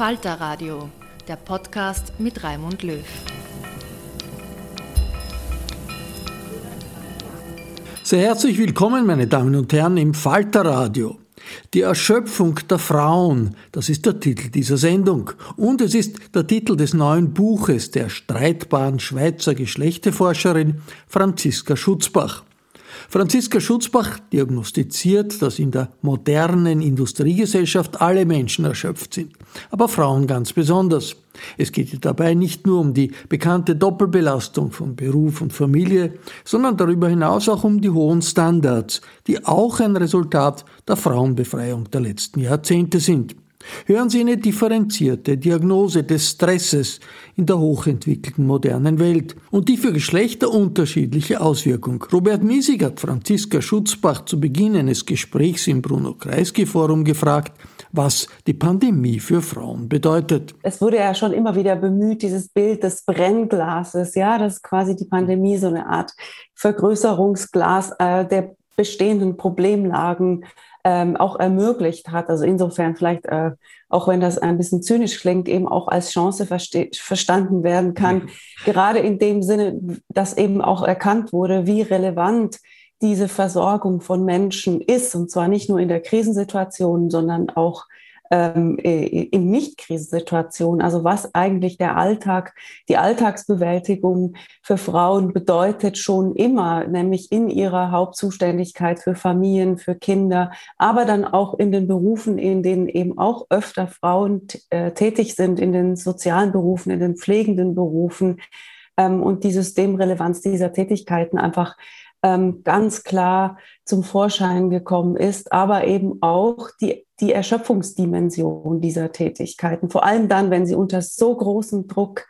Falter Radio, der Podcast mit Raimund Löw. Sehr herzlich willkommen, meine Damen und Herren, im Falter Radio. Die Erschöpfung der Frauen, das ist der Titel dieser Sendung. Und es ist der Titel des neuen Buches der streitbaren Schweizer Geschlechteforscherin Franziska Schutzbach. Franziska Schutzbach diagnostiziert, dass in der modernen Industriegesellschaft alle Menschen erschöpft sind, aber Frauen ganz besonders. Es geht dabei nicht nur um die bekannte Doppelbelastung von Beruf und Familie, sondern darüber hinaus auch um die hohen Standards, die auch ein Resultat der Frauenbefreiung der letzten Jahrzehnte sind. Hören Sie eine differenzierte Diagnose des Stresses in der hochentwickelten modernen Welt und die für Geschlechter unterschiedliche Auswirkung. Robert Miesig hat Franziska Schutzbach zu Beginn eines Gesprächs im Bruno Kreisky Forum gefragt, was die Pandemie für Frauen bedeutet. Es wurde ja schon immer wieder bemüht, dieses Bild des Brennglases, ja, dass quasi die Pandemie so eine Art Vergrößerungsglas äh, der bestehenden Problemlagen ähm, auch ermöglicht hat. Also insofern vielleicht, äh, auch wenn das ein bisschen zynisch klingt, eben auch als Chance verstanden werden kann. Gerade in dem Sinne, dass eben auch erkannt wurde, wie relevant diese Versorgung von Menschen ist. Und zwar nicht nur in der Krisensituation, sondern auch ähm, in Nicht-Krisensituationen, also was eigentlich der Alltag, die Alltagsbewältigung für Frauen bedeutet schon immer, nämlich in ihrer Hauptzuständigkeit für Familien, für Kinder, aber dann auch in den Berufen, in denen eben auch öfter Frauen äh, tätig sind, in den sozialen Berufen, in den pflegenden Berufen. Ähm, und die Systemrelevanz dieser Tätigkeiten einfach ähm, ganz klar zum Vorschein gekommen ist, aber eben auch die, die Erschöpfungsdimension dieser Tätigkeiten. Vor allem dann, wenn sie unter so großem Druck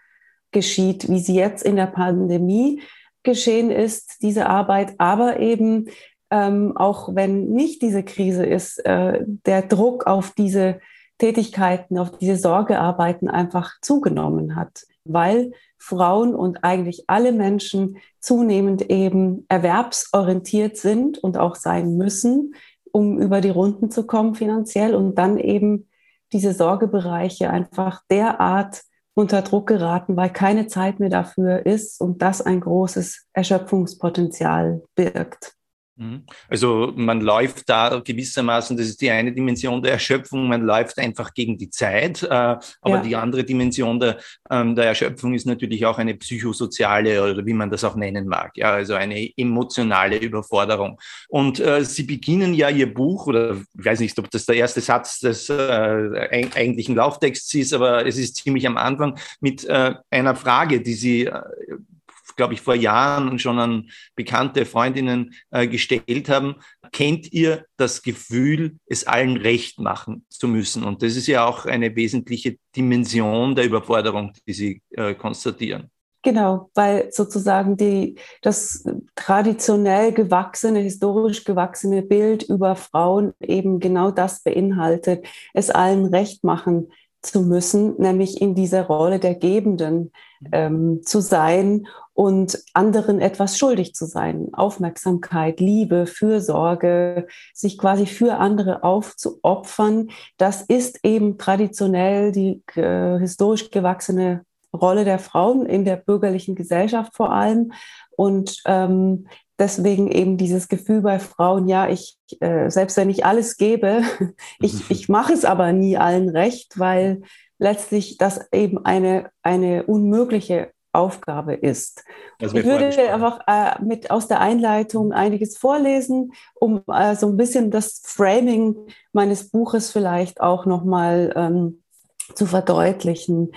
geschieht, wie sie jetzt in der Pandemie geschehen ist, diese Arbeit, aber eben ähm, auch wenn nicht diese Krise ist, äh, der Druck auf diese Tätigkeiten, auf diese Sorgearbeiten einfach zugenommen hat, weil Frauen und eigentlich alle Menschen zunehmend eben erwerbsorientiert sind und auch sein müssen, um über die Runden zu kommen finanziell und dann eben diese Sorgebereiche einfach derart unter Druck geraten, weil keine Zeit mehr dafür ist und das ein großes Erschöpfungspotenzial birgt. Mhm. Also man läuft da gewissermaßen, das ist die eine Dimension der Erschöpfung, man läuft einfach gegen die Zeit, äh, aber ja. die andere Dimension der, ähm, der Erschöpfung ist natürlich auch eine psychosoziale oder wie man das auch nennen mag, ja, also eine emotionale Überforderung. Und äh, Sie beginnen ja Ihr Buch, oder ich weiß nicht, ob das der erste Satz des äh, eigentlichen Lauftexts ist, aber es ist ziemlich am Anfang mit äh, einer Frage, die Sie äh, glaube ich, vor Jahren schon an bekannte Freundinnen äh, gestellt haben. Kennt ihr das Gefühl, es allen recht machen zu müssen? Und das ist ja auch eine wesentliche Dimension der Überforderung, die Sie äh, konstatieren. Genau, weil sozusagen die, das traditionell gewachsene, historisch gewachsene Bild über Frauen eben genau das beinhaltet, es allen recht machen zu müssen, nämlich in dieser Rolle der Gebenden ähm, zu sein und anderen etwas schuldig zu sein. Aufmerksamkeit, Liebe, Fürsorge, sich quasi für andere aufzuopfern, das ist eben traditionell die äh, historisch gewachsene Rolle der Frauen in der bürgerlichen Gesellschaft vor allem. Und ähm, deswegen eben dieses Gefühl bei Frauen, ja, ich, äh, selbst wenn ich alles gebe, ich, ich mache es aber nie allen recht, weil letztlich das eben eine, eine unmögliche Aufgabe ist. Ich würde einfach äh, mit aus der Einleitung einiges vorlesen, um äh, so ein bisschen das Framing meines Buches vielleicht auch nochmal ähm, zu verdeutlichen.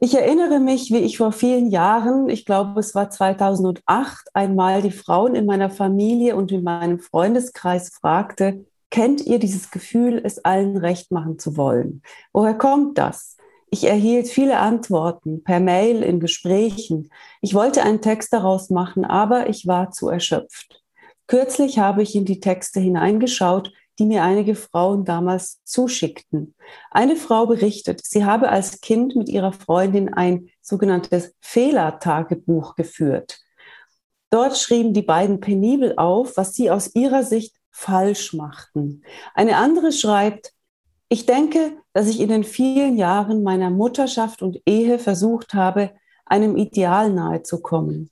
Ich erinnere mich, wie ich vor vielen Jahren, ich glaube es war 2008, einmal die Frauen in meiner Familie und in meinem Freundeskreis fragte, kennt ihr dieses Gefühl, es allen recht machen zu wollen? Woher kommt das? Ich erhielt viele Antworten per Mail in Gesprächen. Ich wollte einen Text daraus machen, aber ich war zu erschöpft. Kürzlich habe ich in die Texte hineingeschaut die mir einige Frauen damals zuschickten. Eine Frau berichtet, sie habe als Kind mit ihrer Freundin ein sogenanntes Fehlertagebuch geführt. Dort schrieben die beiden penibel auf, was sie aus ihrer Sicht falsch machten. Eine andere schreibt, ich denke, dass ich in den vielen Jahren meiner Mutterschaft und Ehe versucht habe, einem Ideal nahezukommen.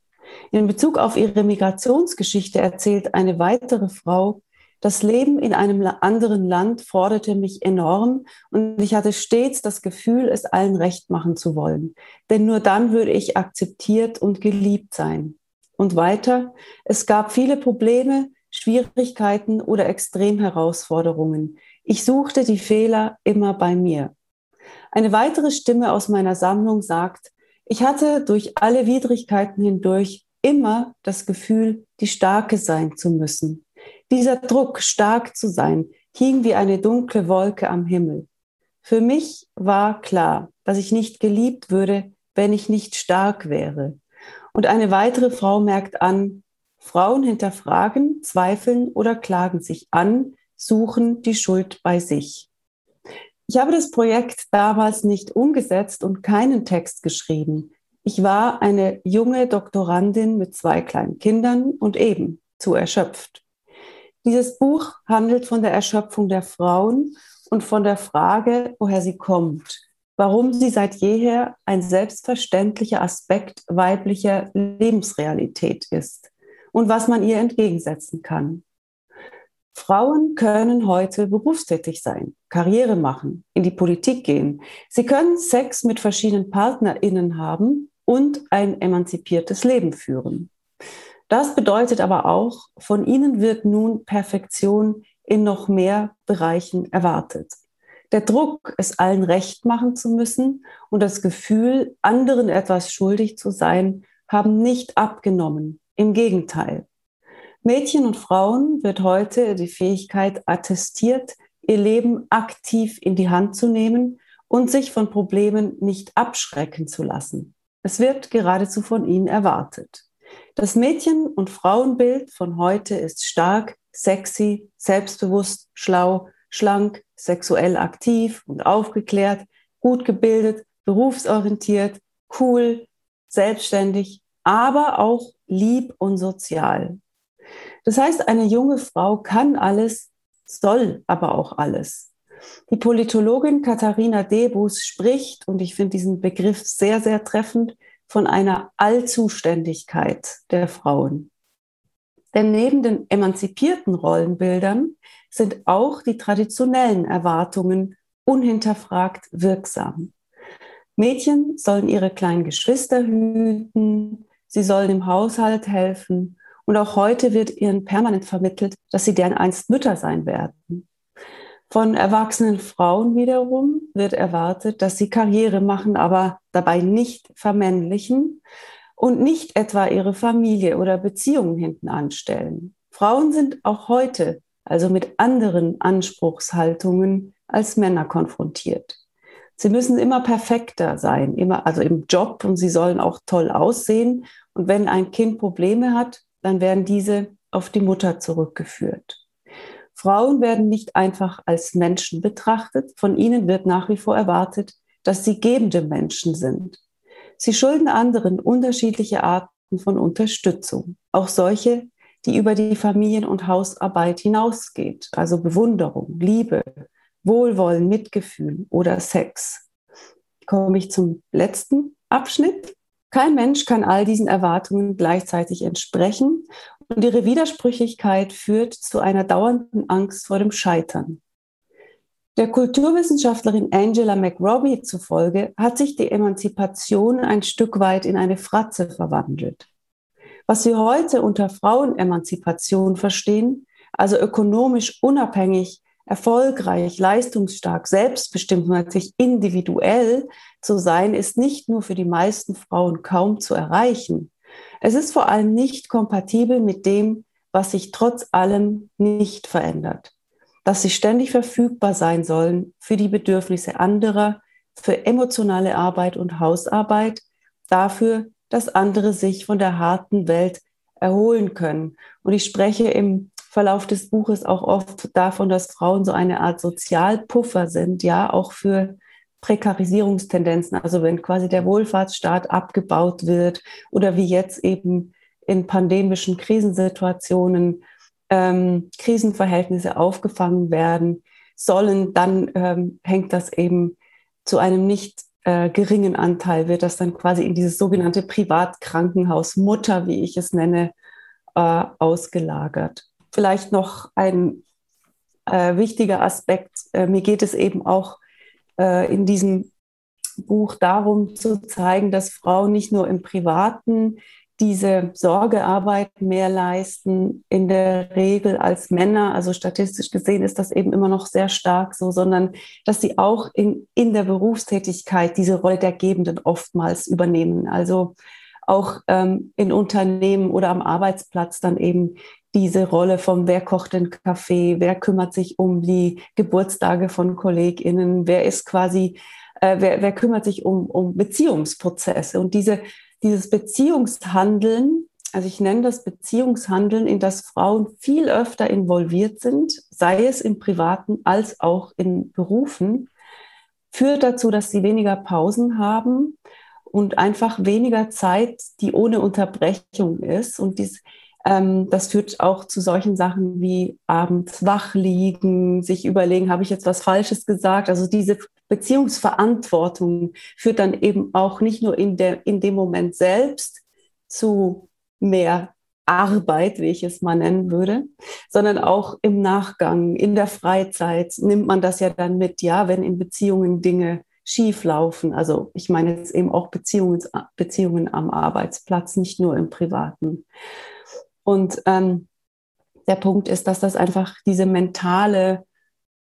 In Bezug auf ihre Migrationsgeschichte erzählt eine weitere Frau, das Leben in einem anderen Land forderte mich enorm und ich hatte stets das Gefühl, es allen recht machen zu wollen. Denn nur dann würde ich akzeptiert und geliebt sein. Und weiter, es gab viele Probleme, Schwierigkeiten oder Extremherausforderungen. Ich suchte die Fehler immer bei mir. Eine weitere Stimme aus meiner Sammlung sagt, ich hatte durch alle Widrigkeiten hindurch immer das Gefühl, die Starke sein zu müssen. Dieser Druck, stark zu sein, hing wie eine dunkle Wolke am Himmel. Für mich war klar, dass ich nicht geliebt würde, wenn ich nicht stark wäre. Und eine weitere Frau merkt an, Frauen hinterfragen, zweifeln oder klagen sich an, suchen die Schuld bei sich. Ich habe das Projekt damals nicht umgesetzt und keinen Text geschrieben. Ich war eine junge Doktorandin mit zwei kleinen Kindern und eben zu erschöpft. Dieses Buch handelt von der Erschöpfung der Frauen und von der Frage, woher sie kommt, warum sie seit jeher ein selbstverständlicher Aspekt weiblicher Lebensrealität ist und was man ihr entgegensetzen kann. Frauen können heute berufstätig sein, Karriere machen, in die Politik gehen. Sie können Sex mit verschiedenen Partnerinnen haben und ein emanzipiertes Leben führen. Das bedeutet aber auch, von ihnen wird nun Perfektion in noch mehr Bereichen erwartet. Der Druck, es allen recht machen zu müssen und das Gefühl, anderen etwas schuldig zu sein, haben nicht abgenommen. Im Gegenteil. Mädchen und Frauen wird heute die Fähigkeit attestiert, ihr Leben aktiv in die Hand zu nehmen und sich von Problemen nicht abschrecken zu lassen. Es wird geradezu von ihnen erwartet. Das Mädchen- und Frauenbild von heute ist stark, sexy, selbstbewusst, schlau, schlank, sexuell aktiv und aufgeklärt, gut gebildet, berufsorientiert, cool, selbstständig, aber auch lieb und sozial. Das heißt, eine junge Frau kann alles, soll aber auch alles. Die Politologin Katharina Debus spricht, und ich finde diesen Begriff sehr, sehr treffend, von einer Allzuständigkeit der Frauen. Denn neben den emanzipierten Rollenbildern sind auch die traditionellen Erwartungen unhinterfragt wirksam. Mädchen sollen ihre kleinen Geschwister hüten, sie sollen im Haushalt helfen und auch heute wird ihnen permanent vermittelt, dass sie deren einst Mütter sein werden. Von erwachsenen Frauen wiederum wird erwartet, dass sie Karriere machen, aber dabei nicht vermännlichen und nicht etwa ihre Familie oder Beziehungen hinten anstellen. Frauen sind auch heute also mit anderen Anspruchshaltungen als Männer konfrontiert. Sie müssen immer perfekter sein, immer, also im Job und sie sollen auch toll aussehen. Und wenn ein Kind Probleme hat, dann werden diese auf die Mutter zurückgeführt. Frauen werden nicht einfach als Menschen betrachtet. Von ihnen wird nach wie vor erwartet, dass sie gebende Menschen sind. Sie schulden anderen unterschiedliche Arten von Unterstützung, auch solche, die über die Familien- und Hausarbeit hinausgeht, also Bewunderung, Liebe, Wohlwollen, Mitgefühl oder Sex. Komme ich zum letzten Abschnitt. Kein Mensch kann all diesen Erwartungen gleichzeitig entsprechen und ihre Widersprüchlichkeit führt zu einer dauernden Angst vor dem Scheitern. Der Kulturwissenschaftlerin Angela McRobbie zufolge hat sich die Emanzipation ein Stück weit in eine Fratze verwandelt. Was wir heute unter Frauenemanzipation verstehen, also ökonomisch unabhängig, erfolgreich, leistungsstark, selbstbestimmt, natürlich individuell zu sein, ist nicht nur für die meisten Frauen kaum zu erreichen. Es ist vor allem nicht kompatibel mit dem, was sich trotz allem nicht verändert. Dass sie ständig verfügbar sein sollen für die Bedürfnisse anderer, für emotionale Arbeit und Hausarbeit, dafür, dass andere sich von der harten Welt erholen können. Und ich spreche im Verlauf des Buches auch oft davon, dass Frauen so eine Art Sozialpuffer sind, ja, auch für Prekarisierungstendenzen. Also wenn quasi der Wohlfahrtsstaat abgebaut wird oder wie jetzt eben in pandemischen Krisensituationen ähm, Krisenverhältnisse aufgefangen werden sollen, dann ähm, hängt das eben zu einem nicht äh, geringen Anteil wird das dann quasi in dieses sogenannte Privatkrankenhaus Mutter, wie ich es nenne, äh, ausgelagert. Vielleicht noch ein äh, wichtiger Aspekt. Äh, mir geht es eben auch äh, in diesem Buch darum zu zeigen, dass Frauen nicht nur im privaten diese Sorgearbeit mehr leisten, in der Regel als Männer. Also statistisch gesehen ist das eben immer noch sehr stark so, sondern dass sie auch in, in der Berufstätigkeit diese Rolle der Gebenden oftmals übernehmen. Also auch ähm, in Unternehmen oder am Arbeitsplatz dann eben diese Rolle vom wer kocht den Kaffee, wer kümmert sich um die Geburtstage von KollegInnen, wer ist quasi, äh, wer, wer kümmert sich um, um Beziehungsprozesse und diese dieses Beziehungshandeln, also ich nenne das Beziehungshandeln, in das Frauen viel öfter involviert sind, sei es im privaten als auch in Berufen, führt dazu, dass sie weniger Pausen haben und einfach weniger Zeit, die ohne Unterbrechung ist. Und dies, ähm, das führt auch zu solchen Sachen wie abends wach liegen, sich überlegen, habe ich jetzt was Falsches gesagt? Also diese Beziehungsverantwortung führt dann eben auch nicht nur in, der, in dem Moment selbst zu mehr Arbeit, wie ich es mal nennen würde, sondern auch im Nachgang, in der Freizeit nimmt man das ja dann mit, ja, wenn in Beziehungen Dinge schief laufen. Also ich meine jetzt eben auch Beziehungen, Beziehungen am Arbeitsplatz, nicht nur im Privaten. Und ähm, der Punkt ist, dass das einfach diese mentale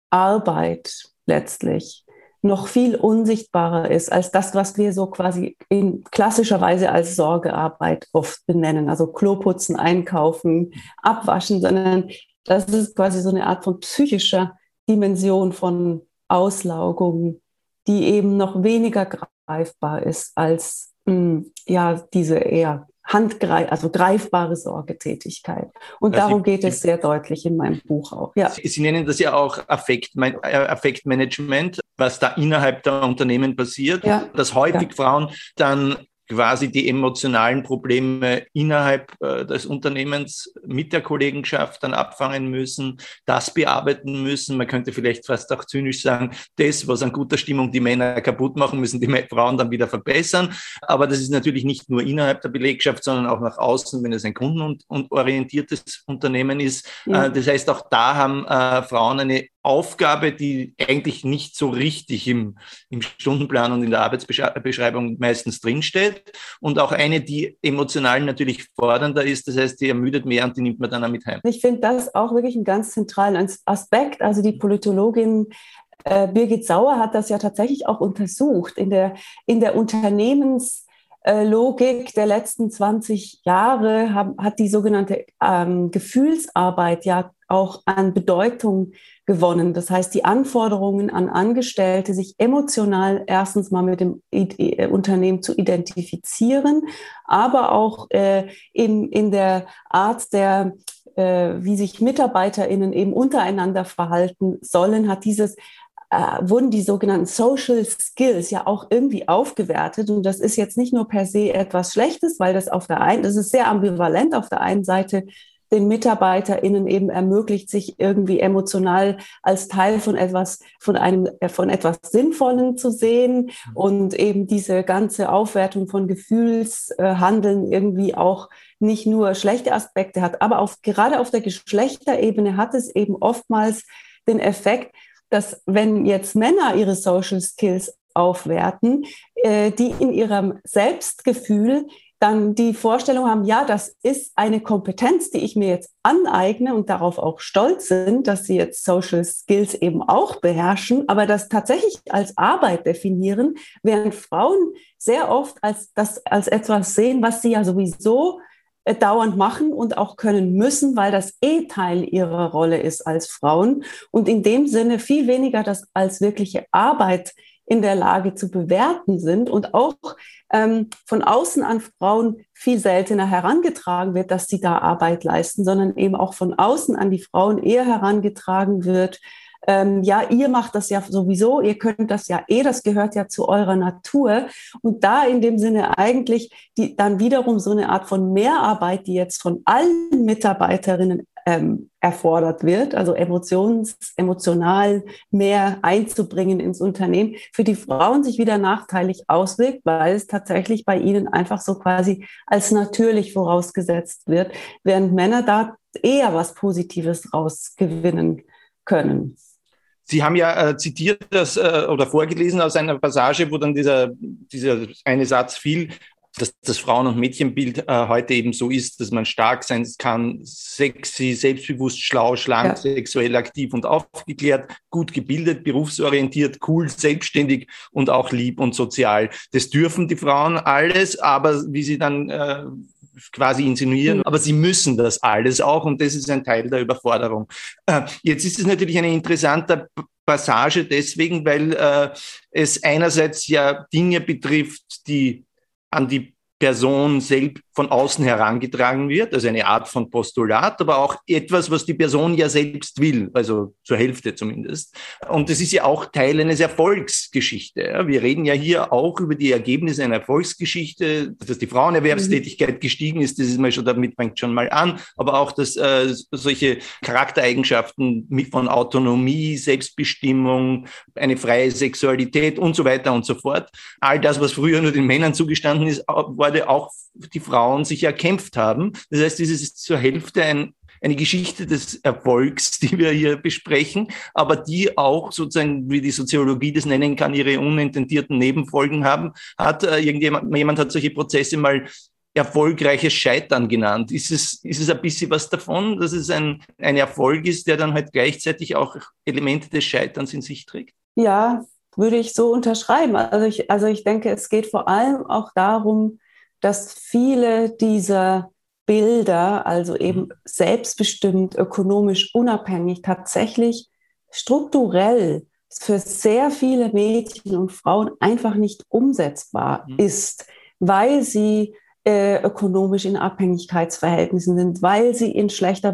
Arbeit letztlich noch viel unsichtbarer ist als das, was wir so quasi in klassischer Weise als Sorgearbeit oft benennen. Also Kloputzen, einkaufen, abwaschen, sondern das ist quasi so eine Art von psychischer Dimension von Auslaugung, die eben noch weniger greifbar ist als mh, hm, ja diese eher handgreif, also greifbare Sorgetätigkeit. Und also darum geht es sehr deutlich in meinem Buch auch. Ja. Sie, Sie nennen das ja auch Affekt, äh, Affektmanagement, was da innerhalb der Unternehmen passiert, ja. dass häufig ja. Frauen dann quasi die emotionalen Probleme innerhalb äh, des Unternehmens mit der Kollegenschaft dann abfangen müssen, das bearbeiten müssen. Man könnte vielleicht fast auch zynisch sagen, das, was an guter Stimmung die Männer kaputt machen, müssen die Frauen dann wieder verbessern. Aber das ist natürlich nicht nur innerhalb der Belegschaft, sondern auch nach außen, wenn es ein kundenorientiertes Unternehmen ist. Äh, das heißt, auch da haben äh, Frauen eine Aufgabe, die eigentlich nicht so richtig im, im Stundenplan und in der Arbeitsbeschreibung meistens drinsteht und auch eine, die emotional natürlich fordernder ist. Das heißt, die ermüdet mehr und die nimmt man dann auch mit heim. Ich finde das auch wirklich einen ganz zentralen Aspekt. Also die Politologin äh, Birgit Sauer hat das ja tatsächlich auch untersucht in der, in der Unternehmens- Logik der letzten 20 Jahre hat die sogenannte ähm, Gefühlsarbeit ja auch an Bedeutung gewonnen. Das heißt, die Anforderungen an Angestellte, sich emotional erstens mal mit dem äh, Unternehmen zu identifizieren, aber auch äh, in, in der Art der äh, wie sich MitarbeiterInnen eben untereinander verhalten sollen, hat dieses äh, wurden die sogenannten Social Skills ja auch irgendwie aufgewertet. Und das ist jetzt nicht nur per se etwas Schlechtes, weil das auf der einen, das ist sehr ambivalent. Auf der einen Seite den MitarbeiterInnen eben ermöglicht, sich irgendwie emotional als Teil von etwas, von einem, äh, von etwas Sinnvollen zu sehen und eben diese ganze Aufwertung von Gefühlshandeln irgendwie auch nicht nur schlechte Aspekte hat, aber auf, gerade auf der Geschlechterebene hat es eben oftmals den Effekt, dass wenn jetzt Männer ihre Social Skills aufwerten, äh, die in ihrem Selbstgefühl dann die Vorstellung haben, ja, das ist eine Kompetenz, die ich mir jetzt aneigne und darauf auch stolz sind, dass sie jetzt Social Skills eben auch beherrschen, aber das tatsächlich als Arbeit definieren, während Frauen sehr oft als das als etwas sehen, was sie ja sowieso äh, dauernd machen und auch können müssen, weil das eh Teil ihrer Rolle ist als Frauen. Und in dem Sinne viel weniger das als wirkliche Arbeit in der Lage zu bewerten sind und auch ähm, von außen an Frauen viel seltener herangetragen wird, dass sie da Arbeit leisten, sondern eben auch von außen an die Frauen eher herangetragen wird, ähm, ja, ihr macht das ja sowieso, ihr könnt das ja eh, das gehört ja zu eurer Natur. Und da in dem Sinne eigentlich die, dann wiederum so eine Art von Mehrarbeit, die jetzt von allen Mitarbeiterinnen ähm, erfordert wird, also emotions, emotional mehr einzubringen ins Unternehmen, für die Frauen sich wieder nachteilig auswirkt, weil es tatsächlich bei ihnen einfach so quasi als natürlich vorausgesetzt wird, während Männer da eher was Positives rausgewinnen können. Sie haben ja äh, zitiert das äh, oder vorgelesen aus einer Passage, wo dann dieser, dieser eine Satz fiel, dass das Frauen- und Mädchenbild äh, heute eben so ist, dass man stark sein kann, sexy, selbstbewusst, schlau, schlank, ja. sexuell aktiv und aufgeklärt, gut gebildet, berufsorientiert, cool, selbstständig und auch lieb und sozial. Das dürfen die Frauen alles, aber wie sie dann äh, quasi insinuieren, mhm. aber sie müssen das alles auch und das ist ein Teil der Überforderung. Äh, jetzt ist es natürlich eine interessante Passage deswegen, weil äh, es einerseits ja Dinge betrifft, die an die Person selbst von außen herangetragen wird, also eine Art von Postulat, aber auch etwas, was die Person ja selbst will, also zur Hälfte zumindest. Und das ist ja auch Teil eines Erfolgsgeschichte. Wir reden ja hier auch über die Ergebnisse einer Erfolgsgeschichte, dass die Frauenerwerbstätigkeit gestiegen ist, das ist mal schon, damit fängt schon mal an, aber auch, dass äh, solche Charaktereigenschaften von Autonomie, Selbstbestimmung, eine freie Sexualität und so weiter und so fort, all das, was früher nur den Männern zugestanden ist, wurde auch die Frauen sich erkämpft haben. Das heißt, es ist zur Hälfte ein, eine Geschichte des Erfolgs, die wir hier besprechen, aber die auch sozusagen, wie die Soziologie das nennen kann, ihre unintendierten Nebenfolgen haben. Hat äh, irgendjemand, jemand hat solche Prozesse mal erfolgreiches Scheitern genannt. Ist es, ist es ein bisschen was davon, dass es ein, ein Erfolg ist, der dann halt gleichzeitig auch Elemente des Scheiterns in sich trägt? Ja, würde ich so unterschreiben. Also ich, also ich denke, es geht vor allem auch darum, dass viele dieser Bilder, also eben mhm. selbstbestimmt, ökonomisch unabhängig, tatsächlich strukturell für sehr viele Mädchen und Frauen einfach nicht umsetzbar mhm. ist, weil sie äh, ökonomisch in Abhängigkeitsverhältnissen sind, weil sie in schlechter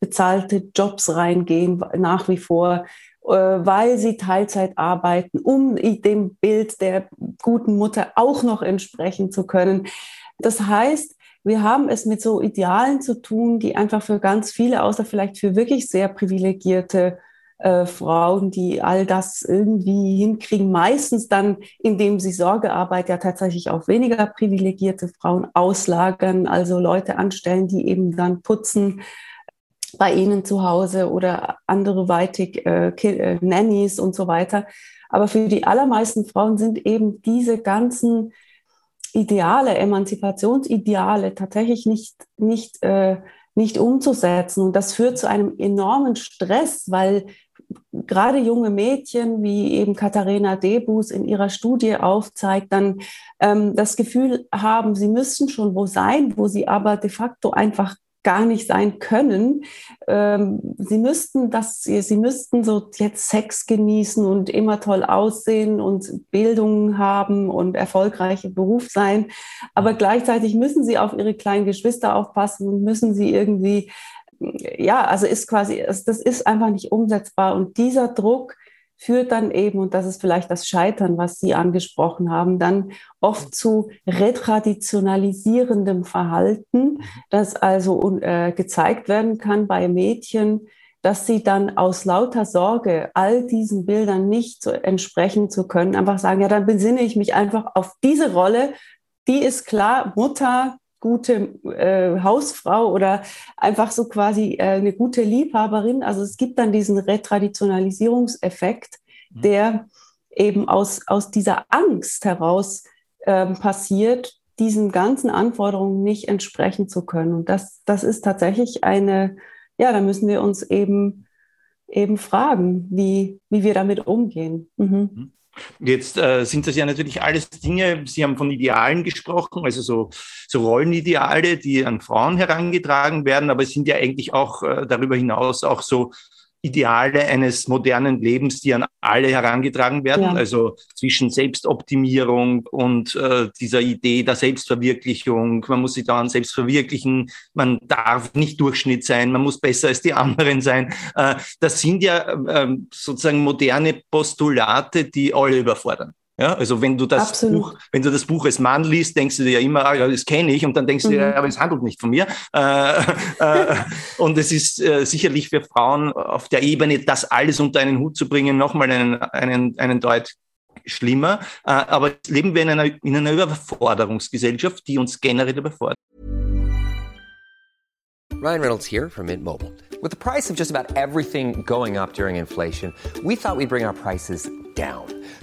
bezahlte Jobs reingehen nach wie vor weil sie Teilzeit arbeiten, um dem Bild der guten Mutter auch noch entsprechen zu können. Das heißt, wir haben es mit so Idealen zu tun, die einfach für ganz viele, außer vielleicht für wirklich sehr privilegierte äh, Frauen, die all das irgendwie hinkriegen, meistens dann, indem sie Sorgearbeit ja tatsächlich auf weniger privilegierte Frauen auslagern, also Leute anstellen, die eben dann putzen bei ihnen zu Hause oder andere weitig äh, äh, Nannies und so weiter. Aber für die allermeisten Frauen sind eben diese ganzen Ideale, Emanzipationsideale tatsächlich nicht, nicht, äh, nicht umzusetzen. Und das führt zu einem enormen Stress, weil gerade junge Mädchen, wie eben Katharina Debus in ihrer Studie aufzeigt, dann ähm, das Gefühl haben, sie müssen schon wo sein, wo sie aber de facto einfach gar nicht sein können. Ähm, sie müssten das, sie müssten so jetzt Sex genießen und immer toll aussehen und Bildung haben und erfolgreiche Beruf sein. Aber gleichzeitig müssen sie auf ihre kleinen Geschwister aufpassen und müssen sie irgendwie ja, also ist quasi, das ist einfach nicht umsetzbar. Und dieser Druck führt dann eben, und das ist vielleicht das Scheitern, was Sie angesprochen haben, dann oft zu retraditionalisierendem Verhalten, das also äh, gezeigt werden kann bei Mädchen, dass sie dann aus lauter Sorge, all diesen Bildern nicht so entsprechen zu können, einfach sagen, ja, dann besinne ich mich einfach auf diese Rolle, die ist klar, Mutter, gute äh, Hausfrau oder einfach so quasi äh, eine gute Liebhaberin. Also es gibt dann diesen Retraditionalisierungseffekt, mhm. der eben aus, aus dieser Angst heraus äh, passiert, diesen ganzen Anforderungen nicht entsprechen zu können. Und das, das ist tatsächlich eine, ja, da müssen wir uns eben, eben fragen, wie, wie wir damit umgehen. Mhm. Jetzt äh, sind das ja natürlich alles Dinge, Sie haben von Idealen gesprochen, also so, so Rollenideale, die an Frauen herangetragen werden, aber es sind ja eigentlich auch äh, darüber hinaus auch so Ideale eines modernen Lebens, die an alle herangetragen werden, ja. also zwischen Selbstoptimierung und äh, dieser Idee der Selbstverwirklichung. Man muss sich dauernd selbst verwirklichen, man darf nicht Durchschnitt sein, man muss besser als die anderen sein. Äh, das sind ja äh, sozusagen moderne Postulate, die alle überfordern. Ja, also wenn du das Absolut. Buch, wenn du das Buch als Mann liest, denkst du dir ja immer, ah, ja, das kenne ich, und dann denkst mhm. du dir, mhm. aber es handelt nicht von mir. Äh, äh, und es ist äh, sicherlich für Frauen auf der Ebene, das alles unter einen Hut zu bringen, nochmal einen, einen, einen Deut schlimmer. Äh, aber leben wir in einer, in einer Überforderungsgesellschaft, die uns generell überfordert. Ryan Reynolds here from Mint Mobile. With the price of just about everything going up during inflation, we thought we'd bring our prices down.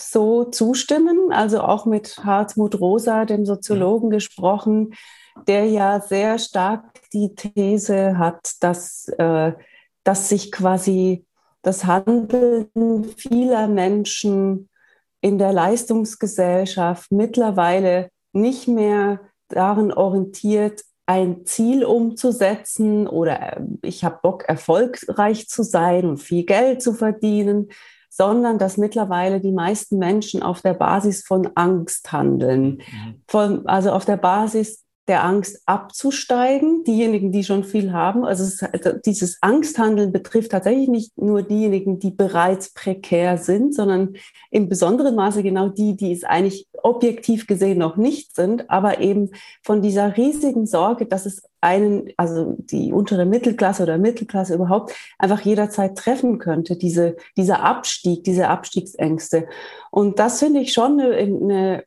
so zustimmen. Also auch mit Hartmut Rosa, dem Soziologen, gesprochen, der ja sehr stark die These hat, dass, äh, dass sich quasi das Handeln vieler Menschen in der Leistungsgesellschaft mittlerweile nicht mehr darin orientiert, ein Ziel umzusetzen oder äh, ich habe Bock, erfolgreich zu sein und viel Geld zu verdienen, sondern dass mittlerweile die meisten Menschen auf der Basis von Angst handeln. Mhm. Von, also auf der Basis der Angst abzusteigen, diejenigen, die schon viel haben. Also es, also dieses Angsthandeln betrifft tatsächlich nicht nur diejenigen, die bereits prekär sind, sondern im besonderen Maße genau die, die es eigentlich objektiv gesehen noch nicht sind, aber eben von dieser riesigen Sorge, dass es einen, also die untere Mittelklasse oder Mittelklasse überhaupt einfach jederzeit treffen könnte, diese, dieser Abstieg, diese Abstiegsängste. Und das finde ich schon eine, eine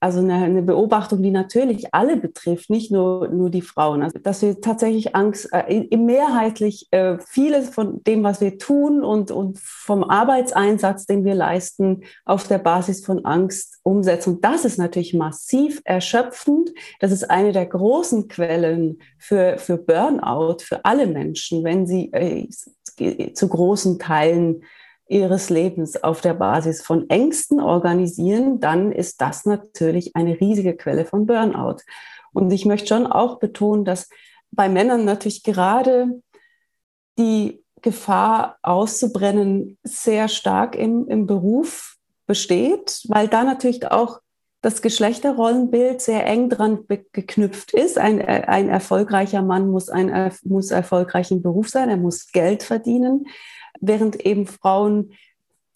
also eine, eine, Beobachtung, die natürlich alle betrifft, nicht nur, nur die Frauen. Also, dass wir tatsächlich Angst, äh, mehrheitlich äh, vieles von dem, was wir tun und, und vom Arbeitseinsatz, den wir leisten, auf der Basis von Angst umsetzen. Und das ist natürlich massiv erschöpfend. Das ist eine der großen Quellen für, für Burnout für alle Menschen, wenn sie äh, zu großen Teilen ihres Lebens auf der Basis von Ängsten organisieren, dann ist das natürlich eine riesige Quelle von Burnout. Und ich möchte schon auch betonen, dass bei Männern natürlich gerade die Gefahr auszubrennen sehr stark im, im Beruf besteht, weil da natürlich auch das Geschlechterrollenbild sehr eng dran geknüpft ist. Ein, ein erfolgreicher Mann muss, ein, muss erfolgreich im Beruf sein, er muss Geld verdienen, während eben Frauen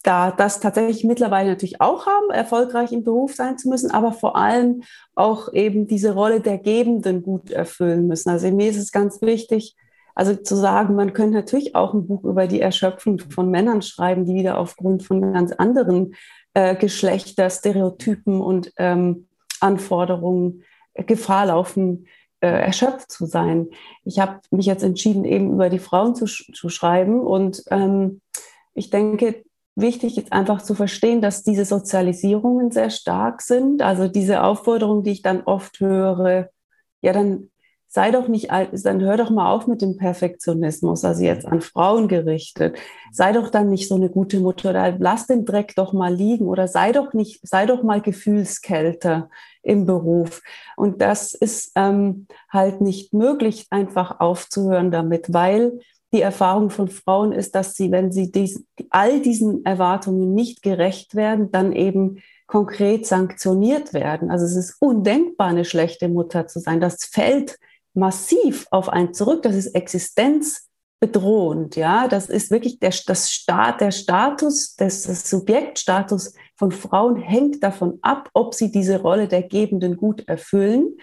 da das tatsächlich mittlerweile natürlich auch haben, erfolgreich im Beruf sein zu müssen, aber vor allem auch eben diese Rolle der Gebenden gut erfüllen müssen. Also mir ist es ganz wichtig, also zu sagen, man könnte natürlich auch ein Buch über die Erschöpfung von Männern schreiben, die wieder aufgrund von ganz anderen äh, Geschlechterstereotypen und ähm, Anforderungen Gefahr laufen, äh, erschöpft zu sein. Ich habe mich jetzt entschieden, eben über die Frauen zu, zu schreiben und ähm, ich denke, wichtig ist einfach zu verstehen, dass diese Sozialisierungen sehr stark sind. Also diese Aufforderung, die ich dann oft höre, ja, dann sei doch nicht, dann hör doch mal auf mit dem Perfektionismus, also jetzt an Frauen gerichtet. Sei doch dann nicht so eine gute Mutter oder lass den Dreck doch mal liegen oder sei doch nicht, sei doch mal gefühlskälter im Beruf. Und das ist ähm, halt nicht möglich, einfach aufzuhören damit, weil die Erfahrung von Frauen ist, dass sie, wenn sie dies, all diesen Erwartungen nicht gerecht werden, dann eben konkret sanktioniert werden. Also es ist undenkbar, eine schlechte Mutter zu sein. Das fällt massiv auf einen zurück. Das ist existenzbedrohend. Ja, das ist wirklich der, das Staat, der Status, das, das Subjektstatus von Frauen hängt davon ab, ob sie diese Rolle der Gebenden gut erfüllen.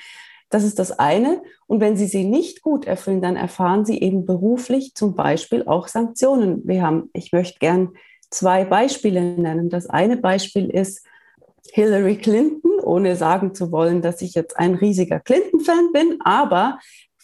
Das ist das eine. Und wenn Sie sie nicht gut erfüllen, dann erfahren Sie eben beruflich zum Beispiel auch Sanktionen. Wir haben, ich möchte gern zwei Beispiele nennen. Das eine Beispiel ist Hillary Clinton, ohne sagen zu wollen, dass ich jetzt ein riesiger Clinton-Fan bin, aber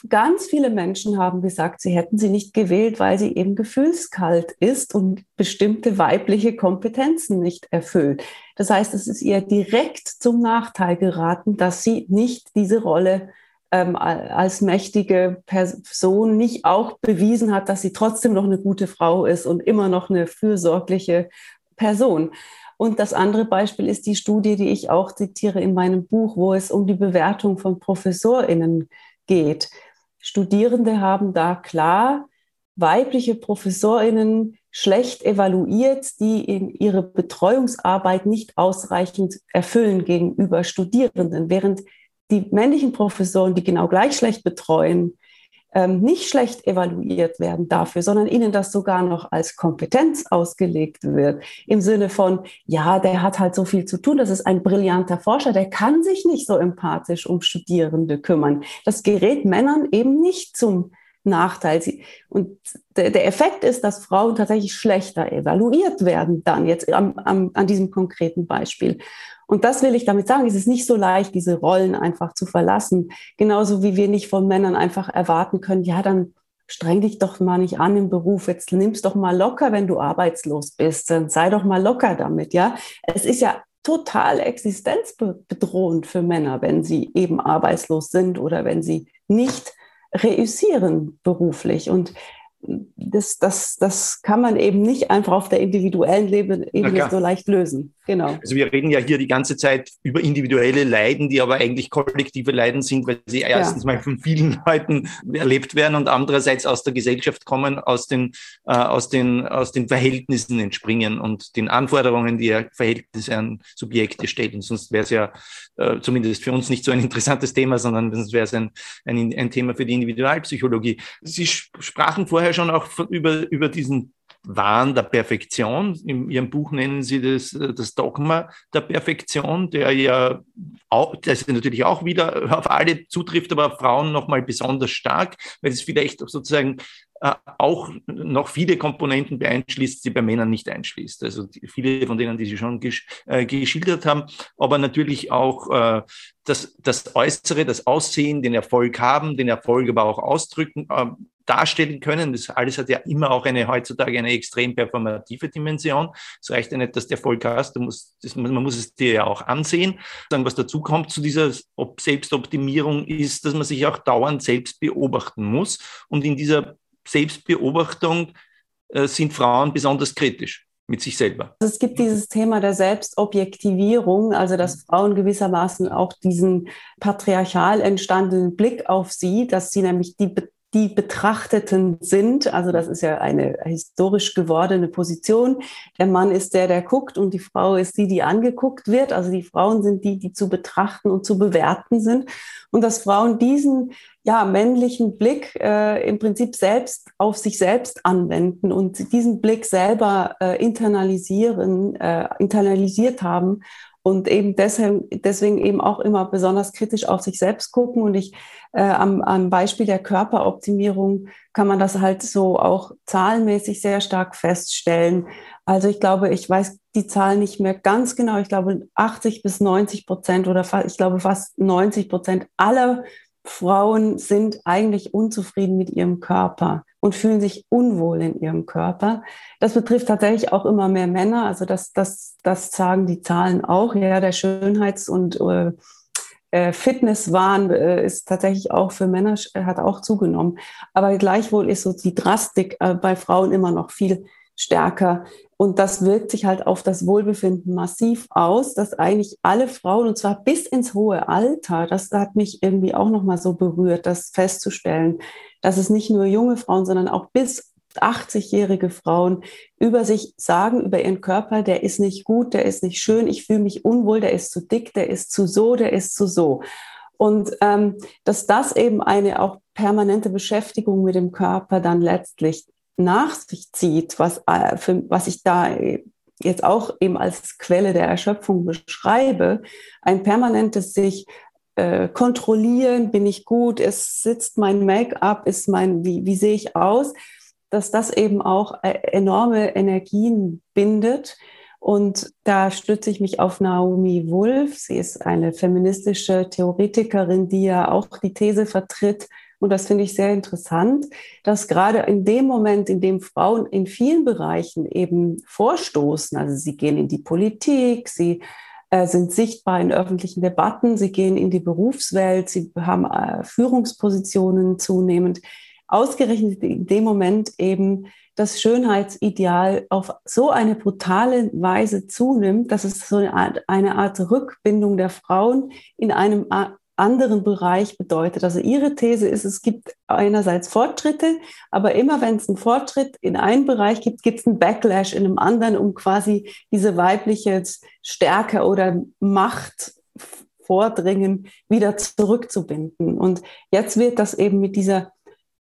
ganz viele Menschen haben gesagt, sie hätten sie nicht gewählt, weil sie eben gefühlskalt ist und bestimmte weibliche Kompetenzen nicht erfüllt. Das heißt, es ist ihr direkt zum Nachteil geraten, dass sie nicht diese Rolle ähm, als mächtige Person nicht auch bewiesen hat, dass sie trotzdem noch eine gute Frau ist und immer noch eine fürsorgliche Person. Und das andere Beispiel ist die Studie, die ich auch zitiere in meinem Buch, wo es um die Bewertung von ProfessorInnen geht. Studierende haben da klar weibliche ProfessorInnen schlecht evaluiert, die in ihre Betreuungsarbeit nicht ausreichend erfüllen gegenüber Studierenden, während die männlichen Professoren, die genau gleich schlecht betreuen, ähm, nicht schlecht evaluiert werden dafür, sondern ihnen das sogar noch als Kompetenz ausgelegt wird. Im Sinne von, ja, der hat halt so viel zu tun, das ist ein brillanter Forscher, der kann sich nicht so empathisch um Studierende kümmern. Das gerät Männern eben nicht zum Nachteil. Und der Effekt ist, dass Frauen tatsächlich schlechter evaluiert werden, dann jetzt am, am, an diesem konkreten Beispiel. Und das will ich damit sagen. Es ist nicht so leicht, diese Rollen einfach zu verlassen. Genauso wie wir nicht von Männern einfach erwarten können, ja, dann streng dich doch mal nicht an im Beruf. Jetzt nimm's doch mal locker, wenn du arbeitslos bist. Dann sei doch mal locker damit, ja. Es ist ja total existenzbedrohend für Männer, wenn sie eben arbeitslos sind oder wenn sie nicht reüssieren beruflich. Und das, das, das kann man eben nicht einfach auf der individuellen Ebene so leicht lösen. Genau. Also wir reden ja hier die ganze Zeit über individuelle Leiden, die aber eigentlich kollektive Leiden sind, weil sie erstens ja. mal von vielen Leuten erlebt werden und andererseits aus der Gesellschaft kommen, aus den, äh, aus den, aus den Verhältnissen entspringen und den Anforderungen, die ja Verhältnisse an Subjekte stellen. Sonst wäre es ja äh, zumindest für uns nicht so ein interessantes Thema, sondern sonst wäre es ein, ein, ein Thema für die Individualpsychologie. Sie sprachen vorher schon auch über, über diesen Wahn der Perfektion. In Ihrem Buch nennen Sie das äh, das Dogma der Perfektion, der ja auch, das natürlich auch wieder auf alle zutrifft, aber auf Frauen nochmal besonders stark, weil es vielleicht sozusagen äh, auch noch viele Komponenten beeinschließt, die bei Männern nicht einschließt. Also viele von denen, die Sie schon gesch äh, geschildert haben, aber natürlich auch äh, das, das Äußere, das Aussehen, den Erfolg haben, den Erfolg aber auch ausdrücken, äh, darstellen können. Das alles hat ja immer auch eine heutzutage eine extrem performative Dimension. Es reicht ja nicht, dass du Erfolg hast, du musst, das, man muss es dir ja auch ansehen. Dann, was dazu kommt zu dieser Selbstoptimierung ist, dass man sich auch dauernd selbst beobachten muss. Und in dieser Selbstbeobachtung äh, sind Frauen besonders kritisch. mit sich selber. Also es gibt dieses Thema der Selbstobjektivierung, also dass Frauen gewissermaßen auch diesen patriarchal entstandenen Blick auf sie, dass sie nämlich die die Betrachteten sind. Also das ist ja eine historisch gewordene Position. Der Mann ist der, der guckt und die Frau ist die, die angeguckt wird. Also die Frauen sind die, die zu betrachten und zu bewerten sind. Und dass Frauen diesen ja, männlichen Blick äh, im Prinzip selbst auf sich selbst anwenden und diesen Blick selber äh, internalisieren, äh, internalisiert haben und eben deshalb, deswegen eben auch immer besonders kritisch auf sich selbst gucken. Und ich äh, am, am Beispiel der Körperoptimierung kann man das halt so auch zahlenmäßig sehr stark feststellen. Also ich glaube, ich weiß die Zahlen nicht mehr ganz genau. Ich glaube 80 bis 90 Prozent oder ich glaube fast 90 Prozent aller Frauen sind eigentlich unzufrieden mit ihrem Körper und fühlen sich unwohl in ihrem Körper. Das betrifft tatsächlich auch immer mehr Männer. Also das, das, das sagen die Zahlen auch. Ja, der Schönheits- und äh, äh Fitnesswahn äh, ist tatsächlich auch für Männer, äh, hat auch zugenommen. Aber gleichwohl ist so die Drastik äh, bei Frauen immer noch viel stärker. Und das wirkt sich halt auf das Wohlbefinden massiv aus, dass eigentlich alle Frauen, und zwar bis ins hohe Alter, das hat mich irgendwie auch nochmal so berührt, das festzustellen, dass es nicht nur junge Frauen, sondern auch bis 80-jährige Frauen über sich sagen, über ihren Körper, der ist nicht gut, der ist nicht schön, ich fühle mich unwohl, der ist zu dick, der ist zu so, der ist zu so. Und ähm, dass das eben eine auch permanente Beschäftigung mit dem Körper dann letztlich nach sich zieht, was, äh, was ich da jetzt auch eben als Quelle der Erschöpfung beschreibe, ein permanentes sich äh, kontrollieren, bin ich gut, es sitzt mein Make-up, ist mein, wie, wie sehe ich aus, dass das eben auch äh, enorme Energien bindet. Und da stütze ich mich auf Naomi Wolf. Sie ist eine feministische Theoretikerin, die ja auch die These vertritt, und das finde ich sehr interessant, dass gerade in dem Moment, in dem Frauen in vielen Bereichen eben vorstoßen, also sie gehen in die Politik, sie äh, sind sichtbar in öffentlichen Debatten, sie gehen in die Berufswelt, sie haben äh, Führungspositionen zunehmend, ausgerechnet in dem Moment eben das Schönheitsideal auf so eine brutale Weise zunimmt, dass es so eine Art, eine Art Rückbindung der Frauen in einem anderen Bereich bedeutet. Also ihre These ist, es gibt einerseits Fortschritte, aber immer wenn es einen Fortschritt in einem Bereich gibt, gibt es einen Backlash in einem anderen, um quasi diese weibliche Stärke oder Macht Vordringen wieder zurückzubinden. Und jetzt wird das eben mit dieser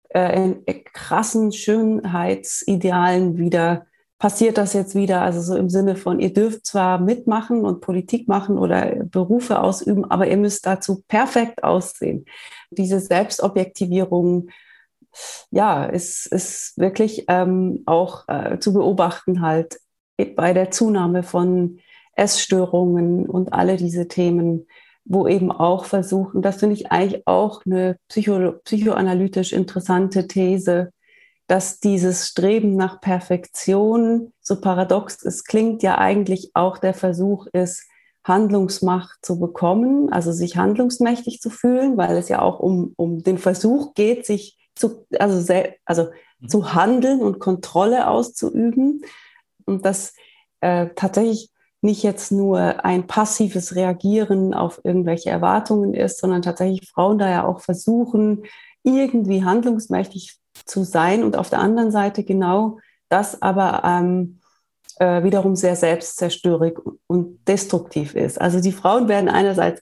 äh, krassen Schönheitsidealen wieder passiert das jetzt wieder, also so im Sinne von, ihr dürft zwar mitmachen und Politik machen oder Berufe ausüben, aber ihr müsst dazu perfekt aussehen. Diese Selbstobjektivierung, ja, ist, ist wirklich ähm, auch äh, zu beobachten halt bei der Zunahme von Essstörungen und alle diese Themen, wo eben auch versuchen, das finde ich eigentlich auch eine psycho psychoanalytisch interessante These, dass dieses Streben nach Perfektion, so paradox es klingt, ja eigentlich auch der Versuch ist, Handlungsmacht zu bekommen, also sich handlungsmächtig zu fühlen, weil es ja auch um, um den Versuch geht, sich zu, also, also mhm. zu handeln und Kontrolle auszuüben. Und das äh, tatsächlich nicht jetzt nur ein passives Reagieren auf irgendwelche Erwartungen ist, sondern tatsächlich Frauen da ja auch versuchen, irgendwie handlungsmächtig zu sein und auf der anderen Seite genau das aber ähm, äh, wiederum sehr selbstzerstörig und destruktiv ist. Also die Frauen werden einerseits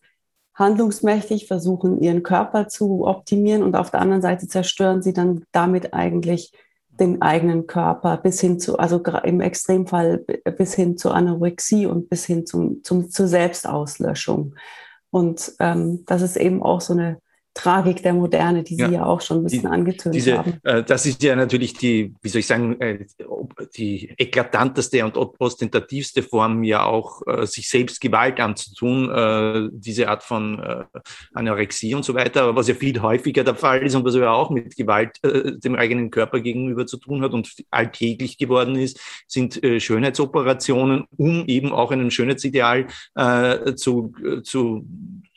handlungsmächtig, versuchen ihren Körper zu optimieren und auf der anderen Seite zerstören sie dann damit eigentlich den eigenen Körper bis hin zu, also im Extremfall bis hin zur Anorexie und bis hin zum, zum, zur Selbstauslöschung. Und ähm, das ist eben auch so eine Tragik der Moderne, die Sie ja, auch schon ein bisschen die, angetönt diese, haben. Äh, das ist ja natürlich die, wie soll ich sagen, äh, die eklatanteste und ostentativste Form, ja auch äh, sich selbst Gewalt anzutun, äh, diese Art von äh, Anorexie und so weiter, aber was ja viel häufiger der Fall ist und was ja auch mit Gewalt äh, dem eigenen Körper gegenüber zu tun hat und alltäglich geworden ist, sind Schönheitsoperationen, um eben auch einem Schönheitsideal zu, zu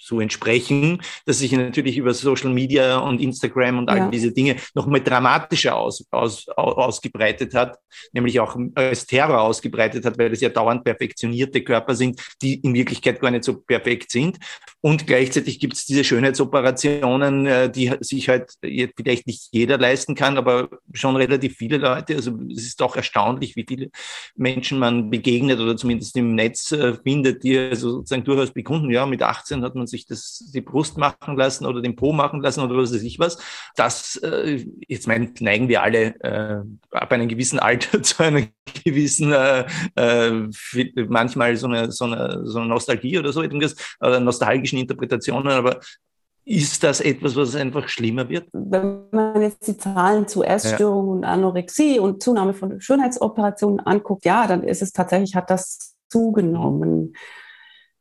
so entsprechen, dass sich natürlich über Social Media und Instagram und all ja. diese Dinge noch mal dramatischer aus, aus, aus, ausgebreitet hat, nämlich auch als Terror ausgebreitet hat, weil es ja dauernd perfektionierte Körper sind, die in Wirklichkeit gar nicht so perfekt sind. Und gleichzeitig gibt es diese Schönheitsoperationen, äh, die sich halt vielleicht nicht jeder leisten kann, aber schon relativ viele Leute. Also es ist doch erstaunlich, wie viele Menschen man begegnet oder zumindest im Netz äh, findet, die also sozusagen durchaus bekunden, ja, mit 18 hat man sich das, die Brust machen lassen oder den Po machen lassen oder was weiß ich was. Das, äh, jetzt mein, neigen wir alle äh, ab einem gewissen Alter zu einer gewissen, äh, äh, manchmal so eine, so, eine, so eine Nostalgie oder so etwas, oder nostalgischen Interpretationen, aber ist das etwas, was einfach schlimmer wird? Wenn man jetzt die Zahlen zu Essstörungen ja. und Anorexie und Zunahme von Schönheitsoperationen anguckt, ja, dann ist es tatsächlich, hat das zugenommen.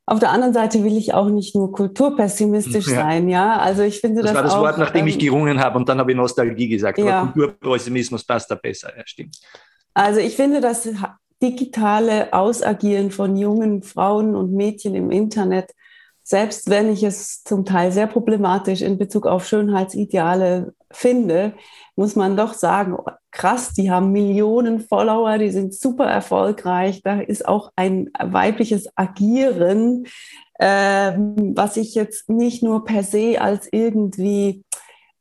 Auf der anderen Seite will ich auch nicht nur kulturpessimistisch ja. sein, ja. Also ich finde das. Das war das auch, Wort, nachdem ähm, ich gerungen habe und dann habe ich Nostalgie gesagt. Ja. Aber Kulturpessimismus passt da besser, ja, stimmt. Also ich finde, das digitale Ausagieren von jungen Frauen und Mädchen im Internet, selbst wenn ich es zum Teil sehr problematisch in Bezug auf Schönheitsideale finde, muss man doch sagen, krass, die haben Millionen Follower, die sind super erfolgreich. Da ist auch ein weibliches Agieren, äh, was ich jetzt nicht nur per se als irgendwie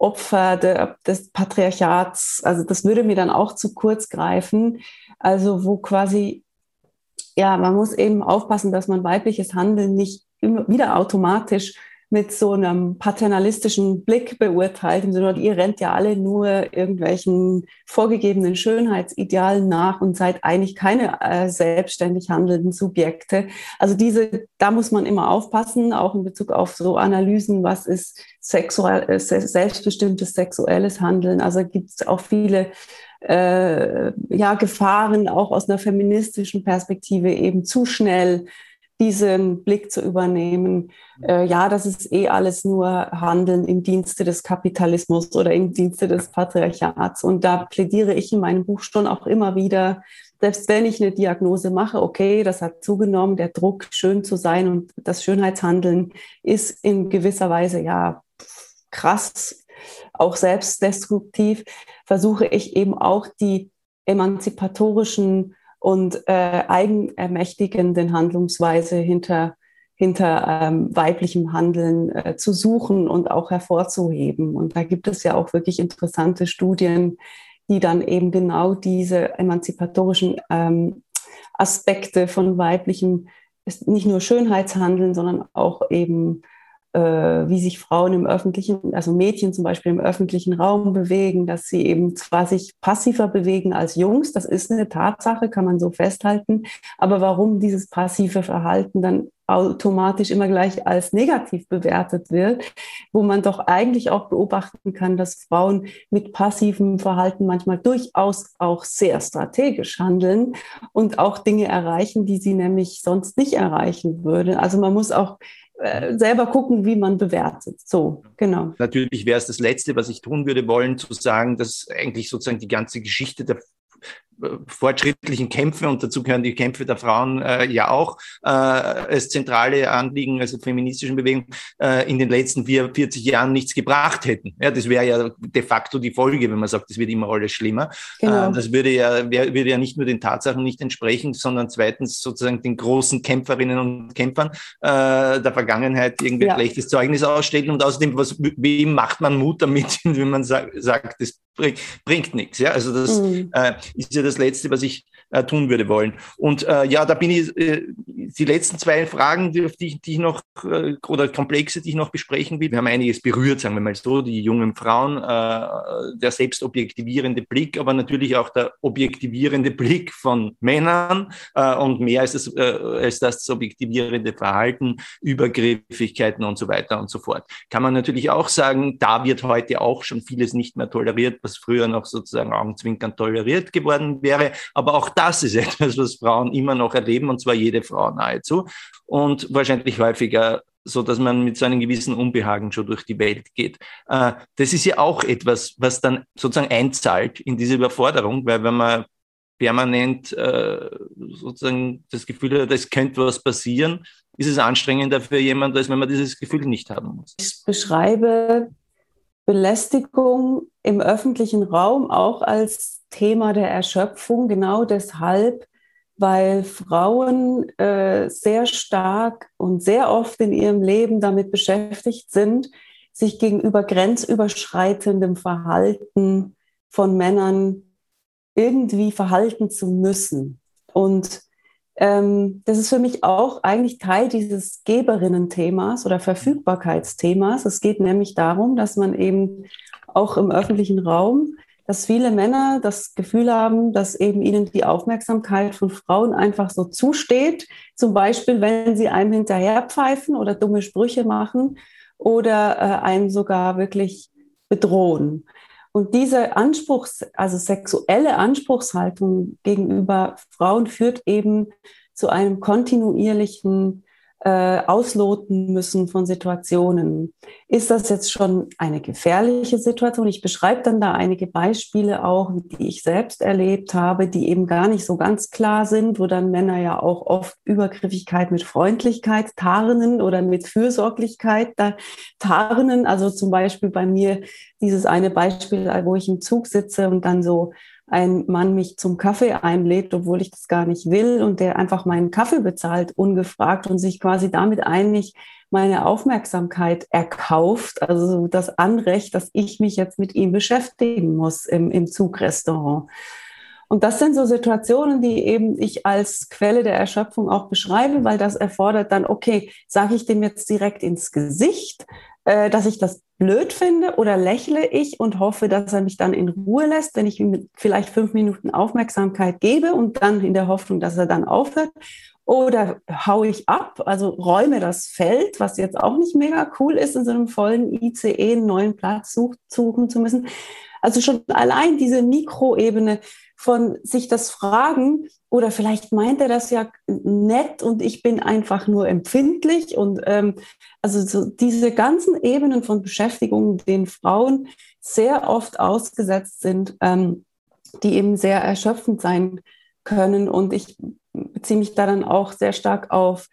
Opfer de, des Patriarchats, also das würde mir dann auch zu kurz greifen. Also wo quasi, ja, man muss eben aufpassen, dass man weibliches Handeln nicht immer wieder automatisch mit so einem paternalistischen Blick beurteilt, im Sinne, ihr rennt ja alle nur irgendwelchen vorgegebenen Schönheitsidealen nach und seid eigentlich keine äh, selbstständig handelnden Subjekte. Also diese, da muss man immer aufpassen, auch in Bezug auf so Analysen, was ist sexuell, äh, selbstbestimmtes sexuelles Handeln. Also gibt es auch viele äh, ja, Gefahren, auch aus einer feministischen Perspektive eben zu schnell diesen Blick zu übernehmen, äh, ja, das ist eh alles nur Handeln im Dienste des Kapitalismus oder im Dienste des Patriarchats. Und da plädiere ich in meinem Buch schon auch immer wieder, selbst wenn ich eine Diagnose mache, okay, das hat zugenommen, der Druck, schön zu sein und das Schönheitshandeln ist in gewisser Weise ja krass, auch selbstdestruktiv, versuche ich eben auch die emanzipatorischen und äh, eigenermächtigenden Handlungsweise hinter, hinter ähm, weiblichem Handeln äh, zu suchen und auch hervorzuheben. Und da gibt es ja auch wirklich interessante Studien, die dann eben genau diese emanzipatorischen ähm, Aspekte von weiblichem, nicht nur Schönheitshandeln, sondern auch eben wie sich Frauen im öffentlichen, also Mädchen zum Beispiel im öffentlichen Raum bewegen, dass sie eben zwar sich passiver bewegen als Jungs, das ist eine Tatsache, kann man so festhalten, aber warum dieses passive Verhalten dann automatisch immer gleich als negativ bewertet wird, wo man doch eigentlich auch beobachten kann, dass Frauen mit passivem Verhalten manchmal durchaus auch sehr strategisch handeln und auch Dinge erreichen, die sie nämlich sonst nicht erreichen würden. Also man muss auch äh, selber gucken, wie man bewertet. So, genau. Natürlich wäre es das Letzte, was ich tun würde wollen, zu sagen, dass eigentlich sozusagen die ganze Geschichte der fortschrittlichen Kämpfe, und dazu gehören die Kämpfe der Frauen äh, ja auch äh, als zentrale Anliegen, also feministischen Bewegung, äh, in den letzten vier, 40 Jahren nichts gebracht hätten. Ja, das wäre ja de facto die Folge, wenn man sagt, es wird immer alles schlimmer. Genau. Äh, das würde ja, wär, würde ja nicht nur den Tatsachen nicht entsprechen, sondern zweitens sozusagen den großen Kämpferinnen und Kämpfern äh, der Vergangenheit irgendwie ja. schlechtes Zeugnis ausstellen. Und außerdem, was, wem macht man Mut damit, wenn man sagt, sagt das bringt, bringt nichts. Ja? Also das mhm. äh, ist ja das Letzte, was ich äh, tun würde wollen. Und äh, ja, da bin ich, äh, die letzten zwei Fragen, die, die, die ich noch, äh, oder Komplexe, die ich noch besprechen will. Wir haben einiges berührt, sagen wir mal so, die jungen Frauen, äh, der selbstobjektivierende Blick, aber natürlich auch der objektivierende Blick von Männern äh, und mehr als das, äh, als das objektivierende Verhalten, Übergriffigkeiten und so weiter und so fort. Kann man natürlich auch sagen, da wird heute auch schon vieles nicht mehr toleriert, was früher noch sozusagen augenzwinkern toleriert geworden wäre. Aber auch das ist etwas, was Frauen immer noch erleben, und zwar jede Frau nahezu. Und wahrscheinlich häufiger so dass man mit so einem gewissen Unbehagen schon durch die Welt geht. Äh, das ist ja auch etwas, was dann sozusagen einzahlt in diese Überforderung, weil wenn man permanent äh, sozusagen das Gefühl hat, es könnte was passieren, ist es anstrengender für jemanden, als wenn man dieses Gefühl nicht haben muss. Ich beschreibe Belästigung im öffentlichen Raum auch als Thema der Erschöpfung, genau deshalb, weil Frauen äh, sehr stark und sehr oft in ihrem Leben damit beschäftigt sind, sich gegenüber grenzüberschreitendem Verhalten von Männern irgendwie verhalten zu müssen. Und ähm, das ist für mich auch eigentlich Teil dieses Geberinnen-Themas oder Verfügbarkeitsthemas. Es geht nämlich darum, dass man eben auch im öffentlichen Raum, dass viele Männer das Gefühl haben, dass eben ihnen die Aufmerksamkeit von Frauen einfach so zusteht. Zum Beispiel, wenn sie einem hinterherpfeifen oder dumme Sprüche machen oder äh, einen sogar wirklich bedrohen. Und diese Anspruchs, also sexuelle Anspruchshaltung gegenüber Frauen führt eben zu einem kontinuierlichen äh, ausloten müssen von Situationen. Ist das jetzt schon eine gefährliche Situation? Ich beschreibe dann da einige Beispiele auch, die ich selbst erlebt habe, die eben gar nicht so ganz klar sind, wo dann Männer ja auch oft Übergriffigkeit mit Freundlichkeit tarnen oder mit Fürsorglichkeit da tarnen. Also zum Beispiel bei mir dieses eine Beispiel, wo ich im Zug sitze und dann so ein Mann mich zum Kaffee einlädt, obwohl ich das gar nicht will und der einfach meinen Kaffee bezahlt, ungefragt und sich quasi damit eigentlich meine Aufmerksamkeit erkauft, also das Anrecht, dass ich mich jetzt mit ihm beschäftigen muss im, im Zugrestaurant. Und das sind so Situationen, die eben ich als Quelle der Erschöpfung auch beschreibe, weil das erfordert dann, okay, sage ich dem jetzt direkt ins Gesicht, äh, dass ich das blöd finde oder lächle ich und hoffe, dass er mich dann in Ruhe lässt, wenn ich ihm vielleicht fünf Minuten Aufmerksamkeit gebe und dann in der Hoffnung, dass er dann aufhört. Oder haue ich ab, also räume das Feld, was jetzt auch nicht mega cool ist, in so einem vollen ICE einen neuen Platz suchen zu müssen. Also schon allein diese Mikroebene von sich das Fragen, oder vielleicht meint er das ja nett und ich bin einfach nur empfindlich. Und ähm, also so diese ganzen Ebenen von Beschäftigung, denen Frauen sehr oft ausgesetzt sind, ähm, die eben sehr erschöpfend sein können. Und ich beziehe mich da dann auch sehr stark auf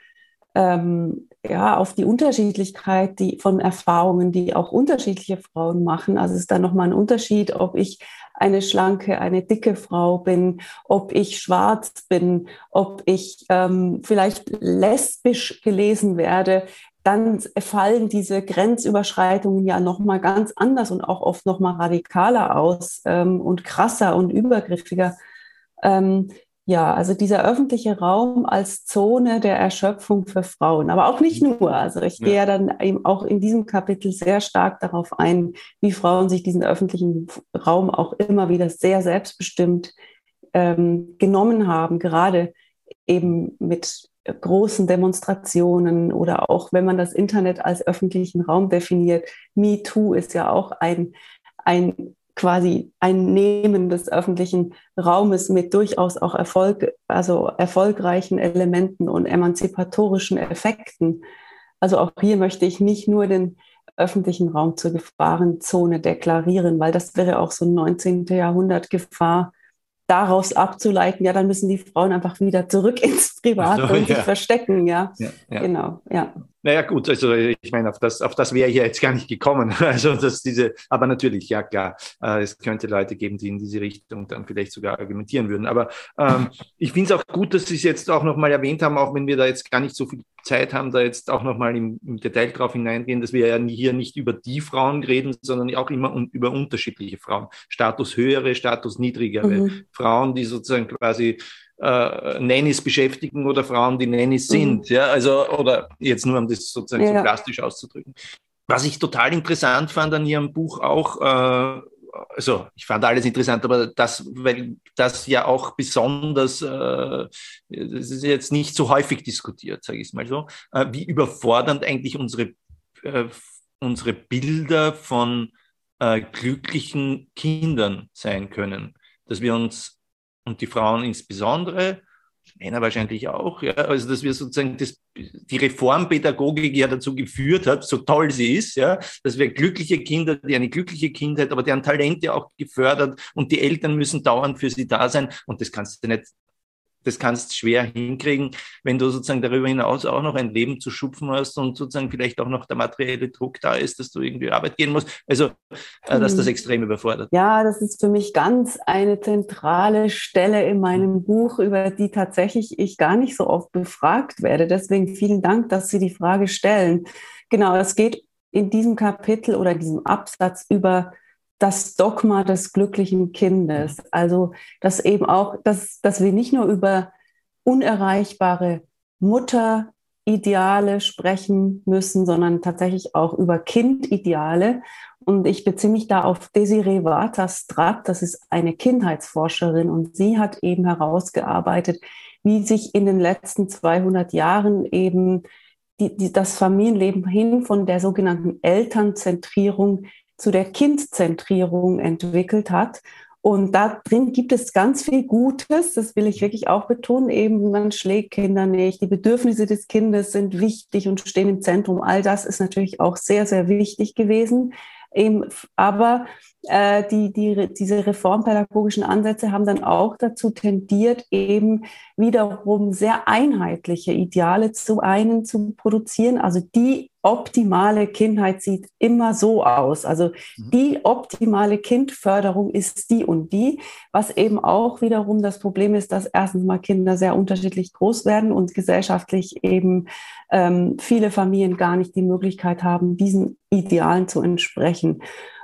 ähm, ja, auf die Unterschiedlichkeit die, von Erfahrungen, die auch unterschiedliche Frauen machen. Also es ist da nochmal ein Unterschied, ob ich eine schlanke, eine dicke Frau bin, ob ich schwarz bin, ob ich ähm, vielleicht lesbisch gelesen werde, dann fallen diese Grenzüberschreitungen ja nochmal ganz anders und auch oft nochmal radikaler aus ähm, und krasser und übergriffiger. Ähm, ja, also dieser öffentliche Raum als Zone der Erschöpfung für Frauen, aber auch nicht nur. Also ich ja. gehe ja dann eben auch in diesem Kapitel sehr stark darauf ein, wie Frauen sich diesen öffentlichen Raum auch immer wieder sehr selbstbestimmt ähm, genommen haben, gerade eben mit großen Demonstrationen oder auch wenn man das Internet als öffentlichen Raum definiert. MeToo ist ja auch ein, ein quasi ein Nehmen des öffentlichen Raumes mit durchaus auch Erfolg, also erfolgreichen Elementen und emanzipatorischen Effekten. Also auch hier möchte ich nicht nur den öffentlichen Raum zur Gefahrenzone deklarieren, weil das wäre auch so ein 19. Jahrhundert Gefahr, daraus abzuleiten, ja, dann müssen die Frauen einfach wieder zurück ins Private so, und sich verstecken, ja. ja, ja. Genau, ja. Naja, gut, also ich meine, auf das, auf das wäre ich ja jetzt gar nicht gekommen. Also, dass diese, aber natürlich, ja klar, äh, es könnte Leute geben, die in diese Richtung dann vielleicht sogar argumentieren würden. Aber ähm, ich finde es auch gut, dass Sie es jetzt auch nochmal erwähnt haben, auch wenn wir da jetzt gar nicht so viel Zeit haben, da jetzt auch nochmal im, im Detail drauf hineingehen, dass wir ja hier nicht über die Frauen reden, sondern auch immer un, über unterschiedliche Frauen. Status höhere, Status niedrigere mhm. Frauen, die sozusagen quasi äh, Nannies beschäftigen oder Frauen, die Nannies mhm. sind. Mhm. Ja, also, oder jetzt nur, um das sozusagen ja. so plastisch auszudrücken. Was ich total interessant fand an Ihrem Buch auch, äh, also ich fand alles interessant, aber das, weil das ja auch besonders, äh, das ist jetzt nicht so häufig diskutiert, sage ich es mal so, äh, wie überfordernd eigentlich unsere, äh, unsere Bilder von äh, glücklichen Kindern sein können. Dass wir uns und die Frauen insbesondere, Männer wahrscheinlich auch, ja, also dass wir sozusagen das, die Reformpädagogik ja dazu geführt hat, so toll sie ist, ja, dass wir glückliche Kinder, die eine glückliche Kindheit, aber deren Talente auch gefördert und die Eltern müssen dauernd für sie da sein. Und das kannst du nicht das kannst schwer hinkriegen, wenn du sozusagen darüber hinaus auch noch ein Leben zu schupfen hast und sozusagen vielleicht auch noch der materielle Druck da ist, dass du irgendwie Arbeit gehen musst. Also, äh, dass das mhm. extrem überfordert. Ja, das ist für mich ganz eine zentrale Stelle in meinem Buch, über die tatsächlich ich gar nicht so oft befragt werde. Deswegen vielen Dank, dass Sie die Frage stellen. Genau, es geht in diesem Kapitel oder in diesem Absatz über das Dogma des glücklichen Kindes. Also, dass eben auch, dass, dass wir nicht nur über unerreichbare Mutterideale sprechen müssen, sondern tatsächlich auch über Kindideale. Und ich beziehe mich da auf Desiree Vater-Stratt, das ist eine Kindheitsforscherin und sie hat eben herausgearbeitet, wie sich in den letzten 200 Jahren eben die, die, das Familienleben hin von der sogenannten Elternzentrierung zu der Kindzentrierung entwickelt hat. Und da drin gibt es ganz viel Gutes, das will ich wirklich auch betonen. Eben, man schlägt Kinder nicht, die Bedürfnisse des Kindes sind wichtig und stehen im Zentrum. All das ist natürlich auch sehr, sehr wichtig gewesen. Eben, aber äh, die, die, diese reformpädagogischen Ansätze haben dann auch dazu tendiert, eben wiederum sehr einheitliche Ideale zu einen zu produzieren. Also die optimale Kindheit sieht immer so aus. Also mhm. die optimale Kindförderung ist die und die, was eben auch wiederum das Problem ist, dass erstens mal Kinder sehr unterschiedlich groß werden und gesellschaftlich eben ähm, viele Familien gar nicht die Möglichkeit haben, diesen Idealen zu entsprechen.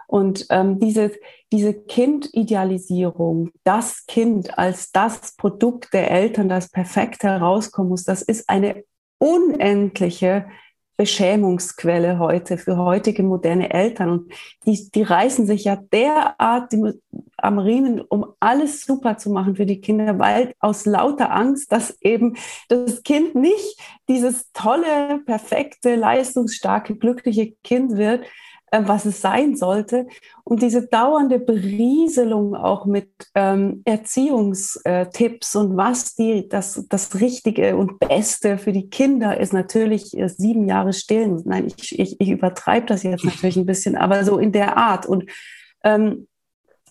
Und ähm, diese, diese Kindidealisierung, das Kind als das Produkt der Eltern, das perfekt herauskommen muss, das ist eine unendliche Beschämungsquelle heute für heutige moderne Eltern. Und die, die reißen sich ja derart die, am Riemen, um alles super zu machen für die Kinder, weil aus lauter Angst, dass eben das Kind nicht dieses tolle, perfekte, leistungsstarke, glückliche Kind wird, was es sein sollte. Und diese dauernde Berieselung auch mit ähm, Erziehungstipps und was die, das, das Richtige und Beste für die Kinder ist natürlich äh, sieben Jahre stillen. Nein, ich, ich, ich übertreibe das jetzt natürlich ein bisschen, aber so in der Art. Und ähm,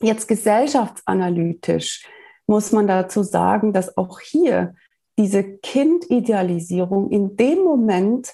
jetzt gesellschaftsanalytisch muss man dazu sagen, dass auch hier diese Kindidealisierung in dem Moment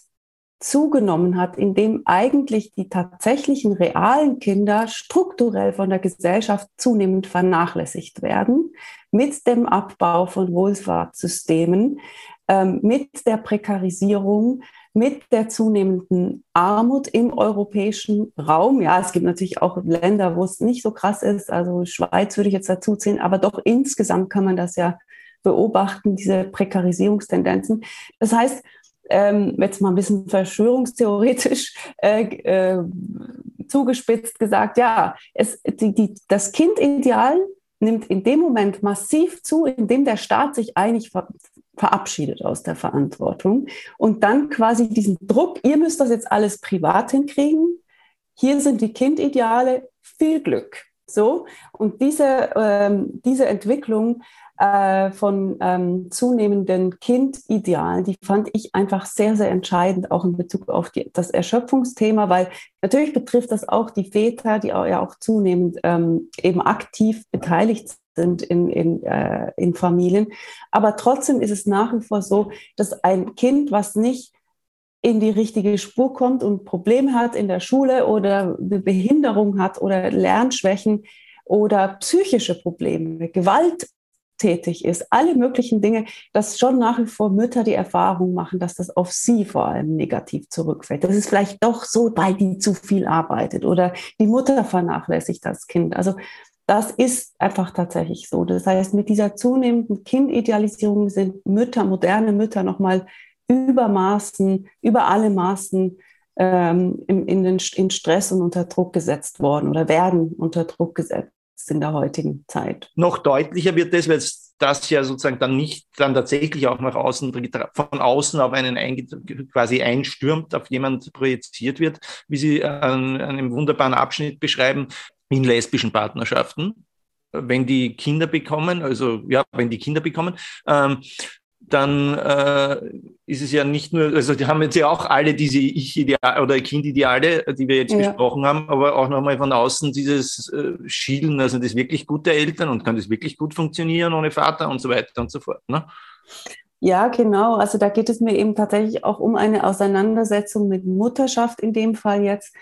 zugenommen hat, in dem eigentlich die tatsächlichen realen Kinder strukturell von der Gesellschaft zunehmend vernachlässigt werden, mit dem Abbau von Wohlfahrtssystemen, ähm, mit der Prekarisierung, mit der zunehmenden Armut im europäischen Raum. Ja, es gibt natürlich auch Länder, wo es nicht so krass ist. Also Schweiz würde ich jetzt dazu ziehen, aber doch insgesamt kann man das ja beobachten, diese Prekarisierungstendenzen. Das heißt, ähm, jetzt mal ein bisschen verschwörungstheoretisch äh, äh, zugespitzt gesagt, ja, es, die, die, das Kindideal nimmt in dem Moment massiv zu, in dem der Staat sich eigentlich ver verabschiedet aus der Verantwortung und dann quasi diesen Druck, ihr müsst das jetzt alles privat hinkriegen, hier sind die Kindideale, viel Glück. So, und diese, ähm, diese Entwicklung äh, von ähm, zunehmenden Kindidealen, die fand ich einfach sehr, sehr entscheidend, auch in Bezug auf die, das Erschöpfungsthema, weil natürlich betrifft das auch die Väter, die auch, ja auch zunehmend ähm, eben aktiv beteiligt sind in, in, äh, in Familien. Aber trotzdem ist es nach wie vor so, dass ein Kind, was nicht in die richtige Spur kommt und Probleme hat in der Schule oder eine Behinderung hat oder Lernschwächen oder psychische Probleme, Gewalt tätig ist, alle möglichen Dinge, dass schon nach wie vor Mütter die Erfahrung machen, dass das auf sie vor allem negativ zurückfällt. Das ist vielleicht doch so, weil die zu viel arbeitet oder die Mutter vernachlässigt das Kind. Also das ist einfach tatsächlich so. Das heißt, mit dieser zunehmenden Kindidealisierung sind Mütter, moderne Mütter nochmal übermaßen, über alle Maßen ähm, in, in, den, in Stress und unter Druck gesetzt worden oder werden unter Druck gesetzt in der heutigen Zeit. Noch deutlicher wird das, weil das ja sozusagen dann nicht dann tatsächlich auch nach außen, von außen auf einen quasi einstürmt, auf jemand projiziert wird, wie Sie an einem wunderbaren Abschnitt beschreiben, in lesbischen Partnerschaften, wenn die Kinder bekommen, also ja, wenn die Kinder bekommen, ähm, dann äh, ist es ja nicht nur, also die haben jetzt ja auch alle diese Ich-Ideale oder Kind-Ideale, die wir jetzt ja. besprochen haben, aber auch nochmal von außen dieses äh, Schielen, also das wirklich gute Eltern und kann das wirklich gut funktionieren ohne Vater und so weiter und so fort. Ne? Ja, genau. Also da geht es mir eben tatsächlich auch um eine Auseinandersetzung mit Mutterschaft in dem Fall jetzt,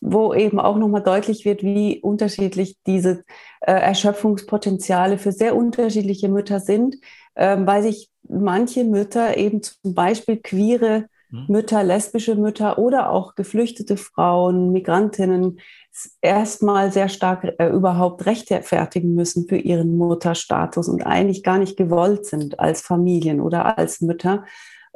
wo eben auch nochmal deutlich wird, wie unterschiedlich diese äh, Erschöpfungspotenziale für sehr unterschiedliche Mütter sind, ähm, weil sich manche Mütter eben zum Beispiel queere mhm. Mütter, lesbische Mütter oder auch geflüchtete Frauen, Migrantinnen erstmal sehr stark äh, überhaupt rechtfertigen müssen für ihren Mutterstatus und eigentlich gar nicht gewollt sind als Familien oder als Mütter.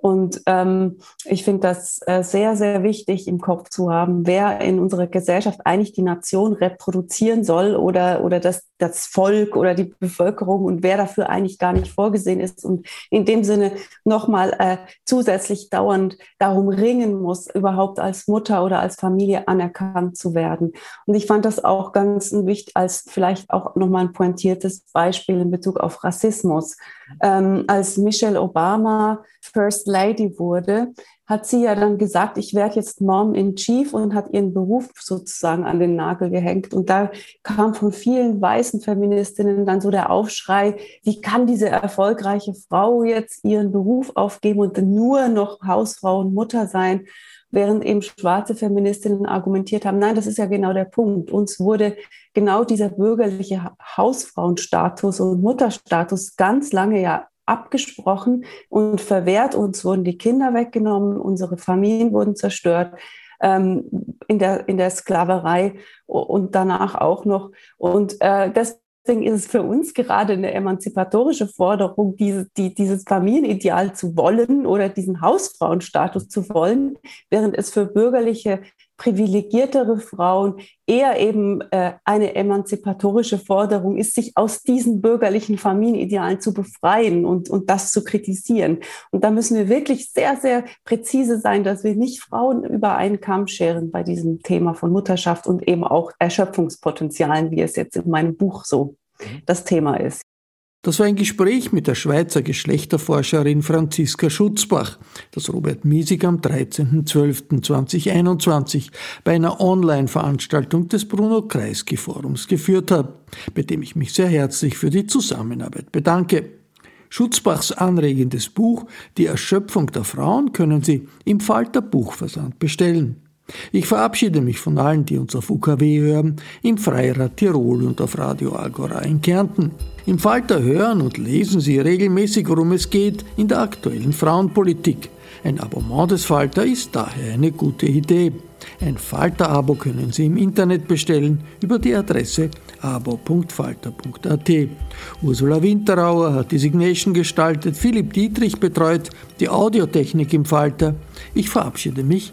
Und ähm, ich finde das äh, sehr, sehr wichtig im Kopf zu haben, wer in unserer Gesellschaft eigentlich die Nation reproduzieren soll oder, oder das, das Volk oder die Bevölkerung und wer dafür eigentlich gar nicht vorgesehen ist und in dem Sinne nochmal äh, zusätzlich dauernd darum ringen muss, überhaupt als Mutter oder als Familie anerkannt zu werden. Und ich fand das auch ganz wichtig als vielleicht auch nochmal ein pointiertes Beispiel in Bezug auf Rassismus. Ähm, als Michelle Obama First Lady wurde, hat sie ja dann gesagt, ich werde jetzt Mom in Chief und hat ihren Beruf sozusagen an den Nagel gehängt. Und da kam von vielen weißen Feministinnen dann so der Aufschrei, wie kann diese erfolgreiche Frau jetzt ihren Beruf aufgeben und nur noch Hausfrau und Mutter sein? Während eben schwarze Feministinnen argumentiert haben, nein, das ist ja genau der Punkt. Uns wurde genau dieser bürgerliche Hausfrauenstatus und Mutterstatus ganz lange ja abgesprochen und verwehrt. Uns wurden die Kinder weggenommen, unsere Familien wurden zerstört ähm, in, der, in der Sklaverei und danach auch noch. Und äh, deswegen ist es für uns gerade eine emanzipatorische Forderung, diese, die, dieses Familienideal zu wollen oder diesen Hausfrauenstatus zu wollen, während es für bürgerliche privilegiertere Frauen eher eben äh, eine emanzipatorische Forderung ist, sich aus diesen bürgerlichen Familienidealen zu befreien und, und das zu kritisieren. Und da müssen wir wirklich sehr, sehr präzise sein, dass wir nicht Frauen über einen Kamm scheren bei diesem Thema von Mutterschaft und eben auch Erschöpfungspotenzialen, wie es jetzt in meinem Buch so mhm. das Thema ist. Das war ein Gespräch mit der Schweizer Geschlechterforscherin Franziska Schutzbach, das Robert Miesig am 13.12.2021 bei einer Online-Veranstaltung des Bruno Kreisky Forums geführt hat, bei dem ich mich sehr herzlich für die Zusammenarbeit bedanke. Schutzbachs anregendes Buch Die Erschöpfung der Frauen können Sie im Falter Buchversand bestellen. Ich verabschiede mich von allen, die uns auf UKW hören, im Freirad Tirol und auf Radio Agora in Kärnten. Im Falter hören und lesen Sie regelmäßig, worum es geht in der aktuellen Frauenpolitik. Ein Abonnement des Falter ist daher eine gute Idee. Ein Falter-Abo können Sie im Internet bestellen über die Adresse abo.falter.at. Ursula Winterauer hat die Signation gestaltet, Philipp Dietrich betreut die Audiotechnik im Falter. Ich verabschiede mich